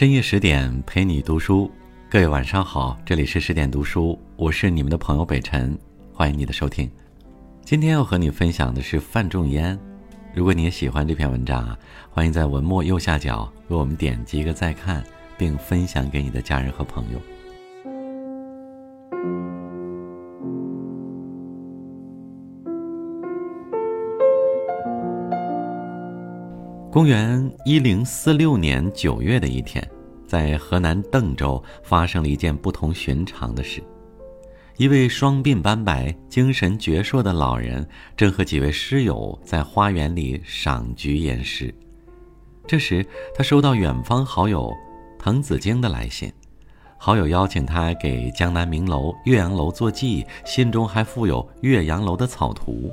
深夜十点陪你读书，各位晚上好，这里是十点读书，我是你们的朋友北辰，欢迎你的收听。今天要和你分享的是范仲淹。如果你也喜欢这篇文章啊，欢迎在文末右下角为我们点击一个再看，并分享给你的家人和朋友。公元一零四六年九月的一天，在河南邓州发生了一件不同寻常的事。一位双鬓斑白、精神矍铄的老人，正和几位师友在花园里赏菊吟诗。这时，他收到远方好友滕子京的来信，好友邀请他给江南名楼岳阳楼作记，信中还附有岳阳楼的草图。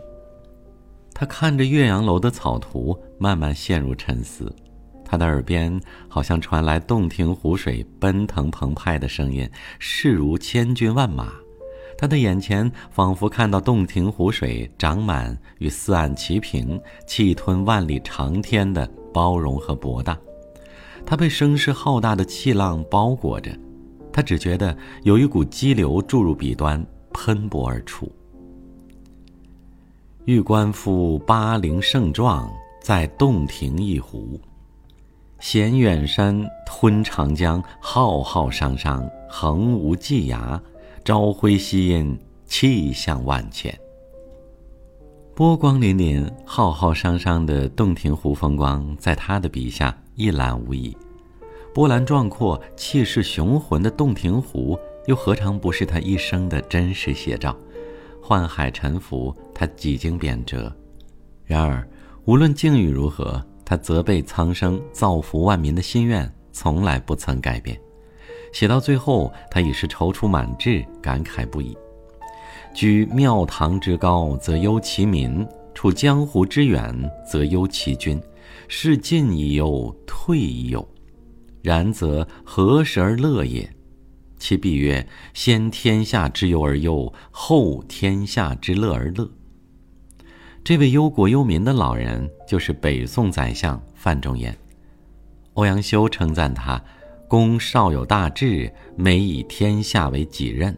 他看着岳阳楼的草图，慢慢陷入沉思。他的耳边好像传来洞庭湖水奔腾澎湃的声音，势如千军万马。他的眼前仿佛看到洞庭湖水长满与四岸齐平、气吞万里长天的包容和博大。他被声势浩大的气浪包裹着，他只觉得有一股激流注入笔端，喷薄而出。欲观夫巴陵胜状，在洞庭一湖。衔远山，吞长江，浩浩汤汤，横无际涯，朝晖夕阴，气象万千。波光粼粼、浩浩汤汤的洞庭湖风光，在他的笔下一览无遗。波澜壮阔、气势雄浑的洞庭湖，又何尝不是他一生的真实写照？宦海沉浮，他几经贬谪；然而，无论境遇如何，他责备苍生、造福万民的心愿从来不曾改变。写到最后，他已是踌躇满志，感慨不已。居庙堂之高，则忧其民；处江湖之远，则忧其君。是进亦忧，退亦忧。然则何时而乐也？其必曰：先天下之忧而忧，后天下之乐而乐。这位忧国忧民的老人，就是北宋宰相范仲淹。欧阳修称赞他：“公少有大志，每以天下为己任。”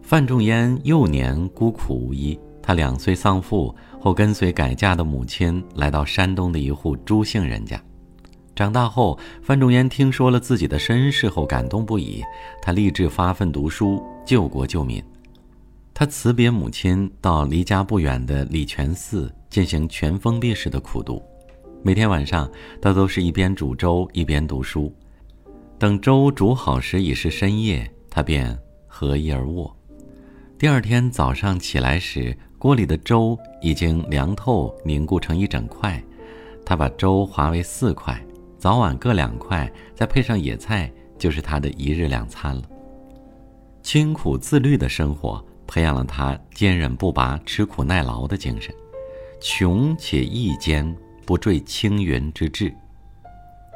范仲淹幼年孤苦无依，他两岁丧父后，跟随改嫁的母亲来到山东的一户朱姓人家。长大后，范仲淹听说了自己的身世后，感动不已。他立志发奋读书，救国救民。他辞别母亲，到离家不远的礼泉寺进行全封闭式的苦读。每天晚上，他都是一边煮粥一边读书。等粥煮好时，已是深夜，他便合衣而卧。第二天早上起来时，锅里的粥已经凉透，凝固成一整块。他把粥划为四块。早晚各两块，再配上野菜，就是他的一日两餐了。清苦自律的生活培养了他坚韧不拔、吃苦耐劳的精神，穷且益坚，不坠青云之志。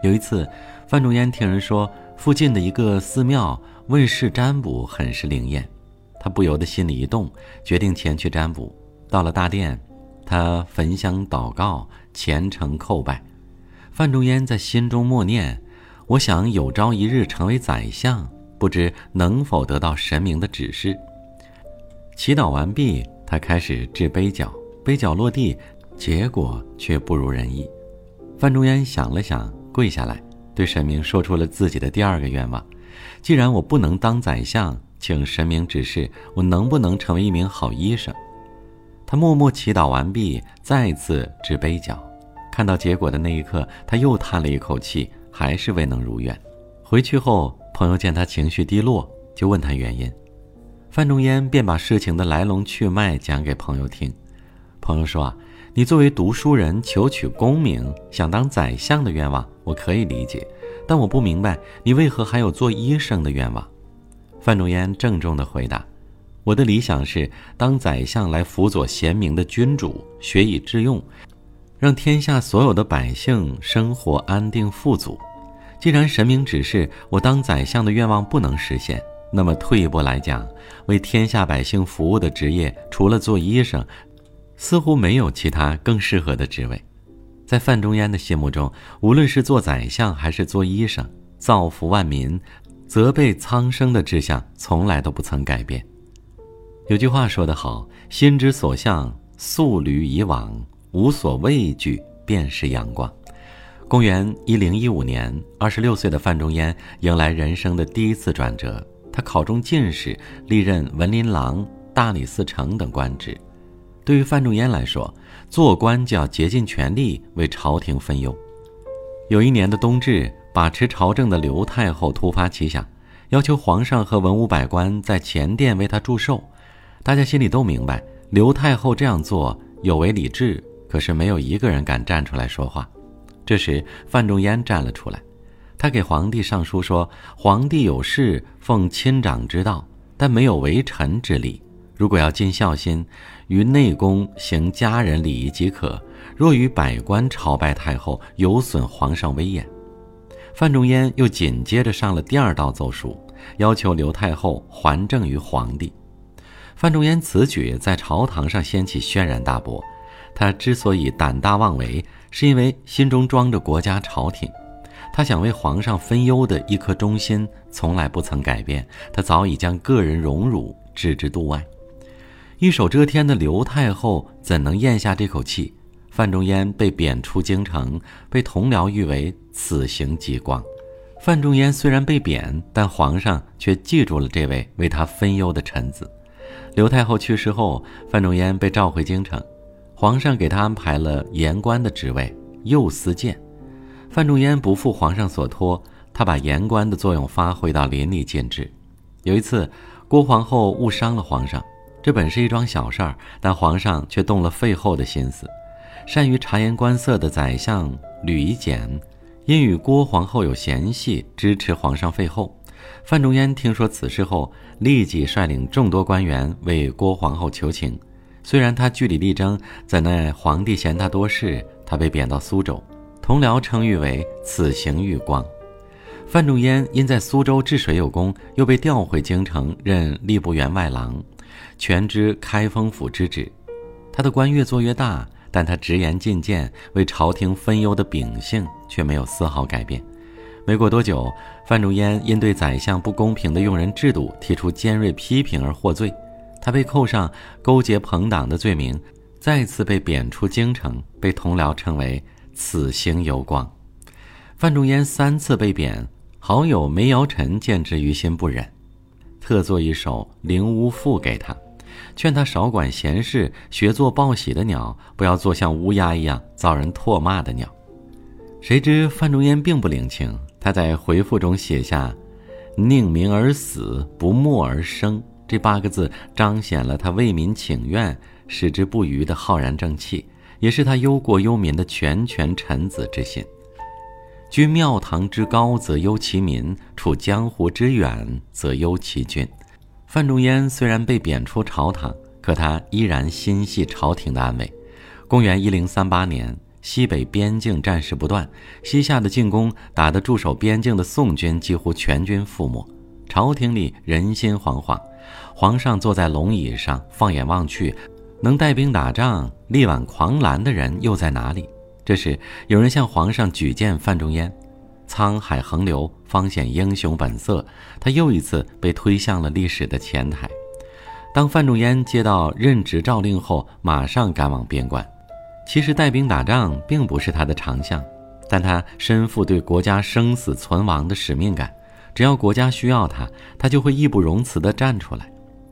有一次，范仲淹听人说附近的一个寺庙问世占卜很是灵验，他不由得心里一动，决定前去占卜。到了大殿，他焚香祷告，虔诚叩拜。范仲淹在心中默念：“我想有朝一日成为宰相，不知能否得到神明的指示。”祈祷完毕，他开始掷杯角，杯角落地，结果却不如人意。范仲淹想了想，跪下来，对神明说出了自己的第二个愿望：“既然我不能当宰相，请神明指示我能不能成为一名好医生。”他默默祈祷完毕，再次掷杯角。看到结果的那一刻，他又叹了一口气，还是未能如愿。回去后，朋友见他情绪低落，就问他原因。范仲淹便把事情的来龙去脉讲给朋友听。朋友说：“啊，你作为读书人，求取功名，想当宰相的愿望，我可以理解，但我不明白你为何还有做医生的愿望。”范仲淹郑重地回答：“我的理想是当宰相，来辅佐贤明的君主，学以致用。”让天下所有的百姓生活安定富足。既然神明指示我当宰相的愿望不能实现，那么退一步来讲，为天下百姓服务的职业，除了做医生，似乎没有其他更适合的职位。在范仲淹的心目中，无论是做宰相还是做医生，造福万民、责备苍生的志向从来都不曾改变。有句话说得好：“心之所向，素履以往，无所畏惧，便是阳光。”公元一零一五年，二十六岁的范仲淹迎来人生的第一次转折，他考中进士，历任文林郎、大理寺丞等官职。对于范仲淹来说，做官就要竭尽全力为朝廷分忧。有一年的冬至，把持朝政的刘太后突发奇想，要求皇上和文武百官在前殿为他祝寿。大家心里都明白，刘太后这样做有违礼制，可是没有一个人敢站出来说话。这时，范仲淹站了出来，他给皇帝上书说：“皇帝有事奉亲长之道，但没有为臣之礼。如果要尽孝心，于内宫行家人礼仪即可；若与百官朝拜太后，有损皇上威严。”范仲淹又紧接着上了第二道奏书，要求刘太后还政于皇帝。范仲淹此举在朝堂上掀起轩然大波。他之所以胆大妄为，是因为心中装着国家朝廷，他想为皇上分忧的一颗忠心从来不曾改变。他早已将个人荣辱置之度外。一手遮天的刘太后怎能咽下这口气？范仲淹被贬出京城，被同僚誉为此行极光。范仲淹虽然被贬，但皇上却记住了这位为他分忧的臣子。刘太后去世后，范仲淹被召回京城。皇上给他安排了言官的职位，右司谏。范仲淹不负皇上所托，他把言官的作用发挥到淋漓尽致。有一次，郭皇后误伤了皇上，这本是一桩小事儿，但皇上却动了废后的心思。善于察言观色的宰相吕夷简，因与郭皇后有嫌隙，支持皇上废后。范仲淹听说此事后，立即率领众多官员为郭皇后求情。虽然他据理力争，怎奈皇帝嫌他多事，他被贬到苏州，同僚称誉为“此行遇光”。范仲淹因在苏州治水有功，又被调回京城任吏部员外郎，全知开封府之职。他的官越做越大，但他直言进谏、为朝廷分忧的秉性却没有丝毫改变。没过多久，范仲淹因对宰相不公平的用人制度提出尖锐批评而获罪。他被扣上勾结朋党的罪名，再次被贬出京城，被同僚称为“此行有光”。范仲淹三次被贬，好友梅尧臣见之于心不忍，特作一首《灵乌赋》给他，劝他少管闲事，学做报喜的鸟，不要做像乌鸦一样遭人唾骂的鸟。谁知范仲淹并不领情，他在回复中写下：“宁鸣而死，不默而生。”这八个字彰显了他为民请愿、矢志不渝的浩然正气，也是他忧国忧民的拳拳臣子之心。居庙堂之高则忧其民，处江湖之远则忧其君。范仲淹虽然被贬出朝堂，可他依然心系朝廷的安危。公元一零三八年，西北边境战事不断，西夏的进攻打得驻守边境的宋军几乎全军覆没，朝廷里人心惶惶。皇上坐在龙椅上，放眼望去，能带兵打仗、力挽狂澜的人又在哪里？这时，有人向皇上举荐范仲淹。沧海横流，方显英雄本色。他又一次被推向了历史的前台。当范仲淹接到任职诏令后，马上赶往边关。其实带兵打仗并不是他的长项，但他身负对国家生死存亡的使命感。只要国家需要他，他就会义不容辞地站出来。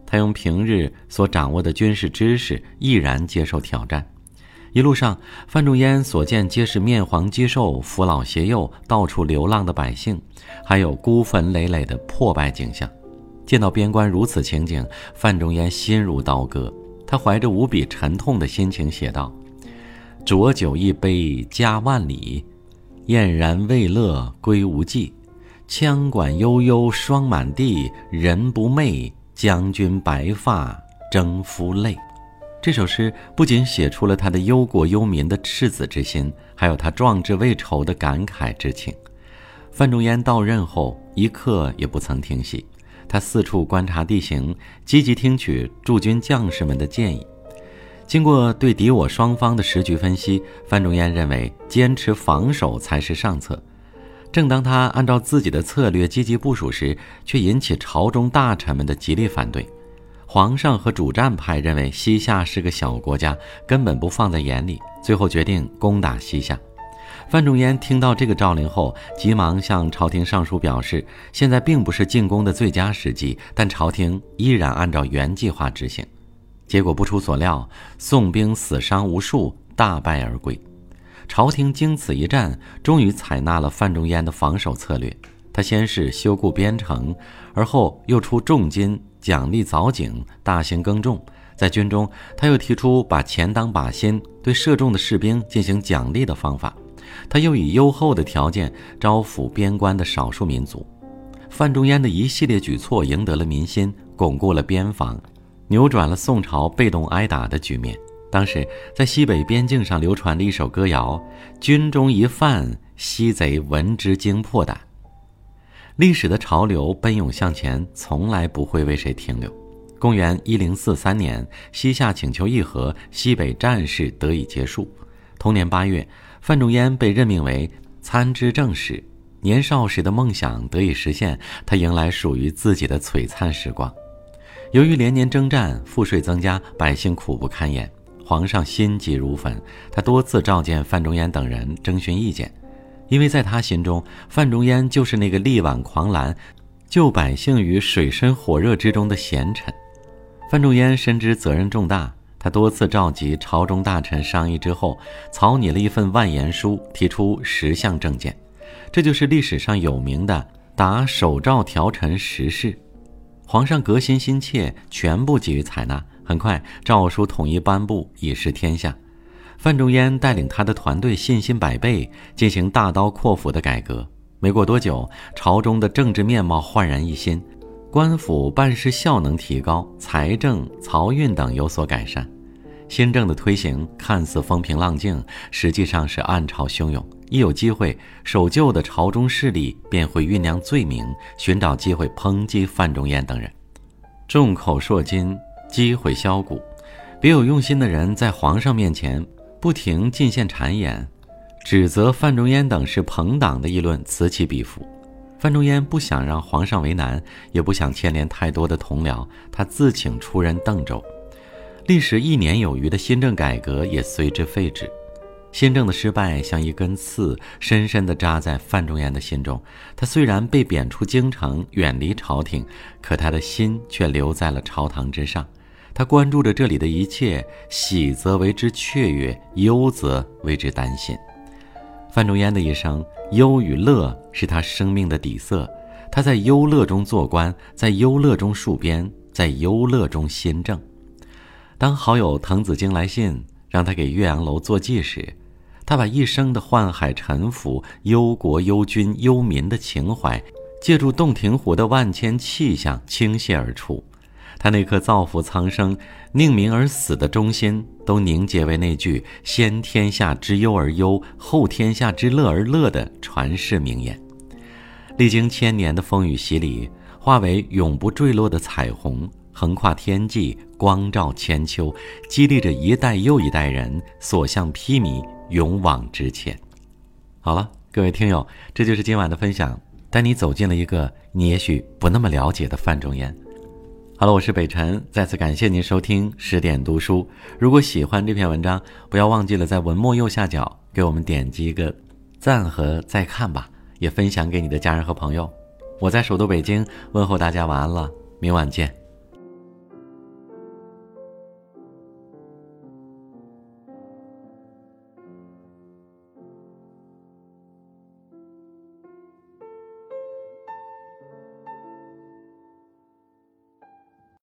他用平日所掌握的军事知识，毅然接受挑战。一路上，范仲淹所见皆是面黄肌瘦、扶老携幼、到处流浪的百姓，还有孤坟累累的破败景象。见到边关如此情景，范仲淹心如刀割。他怀着无比沉痛的心情写道：“浊酒一杯家万里，燕然未勒归无计。”羌管悠悠霜满地，人不寐，将军白发征夫泪。这首诗不仅写出了他的忧国忧民的赤子之心，还有他壮志未酬的感慨之情。范仲淹到任后一刻也不曾停息，他四处观察地形，积极听取驻军将士们的建议。经过对敌我双方的时局分析，范仲淹认为坚持防守才是上策。正当他按照自己的策略积极部署时，却引起朝中大臣们的极力反对。皇上和主战派认为西夏是个小国家，根本不放在眼里，最后决定攻打西夏。范仲淹听到这个诏令后，急忙向朝廷上书表示，现在并不是进攻的最佳时机，但朝廷依然按照原计划执行。结果不出所料，宋兵死伤无数，大败而归。朝廷经此一战，终于采纳了范仲淹的防守策略。他先是修固边城，而后又出重金奖励凿井，大型耕种。在军中，他又提出把钱当靶心，对射中的士兵进行奖励的方法。他又以优厚的条件招抚边关的少数民族。范仲淹的一系列举措赢得了民心，巩固了边防，扭转了宋朝被动挨打的局面。当时在西北边境上流传了一首歌谣：“军中一犯，西贼闻之惊破胆。”历史的潮流奔涌向前，从来不会为谁停留。公元一零四三年，西夏请求议和，西北战事得以结束。同年八月，范仲淹被任命为参知政事。年少时的梦想得以实现，他迎来属于自己的璀璨时光。由于连年征战，赋税增加，百姓苦不堪言，皇上心急如焚。他多次召见范仲淹等人征询意见，因为在他心中，范仲淹就是那个力挽狂澜、救百姓于水深火热之中的贤臣。范仲淹深知责任重大。他多次召集朝中大臣商议之后，草拟了一份万言书，提出十项政见，这就是历史上有名的“答首诏条陈十事”。皇上革新心切，全部给予采纳。很快，诏书统一颁布，以示天下。范仲淹带领他的团队信心百倍，进行大刀阔斧的改革。没过多久，朝中的政治面貌焕然一新，官府办事效能提高，财政、漕运等有所改善。新政的推行看似风平浪静，实际上是暗潮汹涌。一有机会，守旧的朝中势力便会酝酿罪名，寻找机会抨击范仲淹等人，众口铄金，积毁销骨。别有用心的人在皇上面前不停进献谗言，指责范仲淹等是朋党的议论此起彼伏。范仲淹不想让皇上为难，也不想牵连太多的同僚，他自请出任邓州。历时一年有余的新政改革也随之废止，新政的失败像一根刺，深深地扎在范仲淹的心中。他虽然被贬出京城，远离朝廷，可他的心却留在了朝堂之上。他关注着这里的一切，喜则为之雀跃，忧则为之担心。范仲淹的一生，忧与乐是他生命的底色。他在忧乐中做官，在忧乐中戍边，在忧乐中新政。当好友滕子京来信让他给岳阳楼做记时，他把一生的宦海沉浮、忧国忧君忧民的情怀，借助洞庭湖的万千气象倾泻而出。他那颗造福苍生、宁民而死的忠心，都凝结为那句“先天下之忧而忧，后天下之乐而乐”的传世名言。历经千年的风雨洗礼，化为永不坠落的彩虹。横跨天际，光照千秋，激励着一代又一代人所向披靡，勇往直前。好了，各位听友，这就是今晚的分享，带你走进了一个你也许不那么了解的范仲淹。好了，我是北辰，再次感谢您收听十点读书。如果喜欢这篇文章，不要忘记了在文末右下角给我们点击一个赞和再看吧，也分享给你的家人和朋友。我在首都北京问候大家晚安了，明晚见。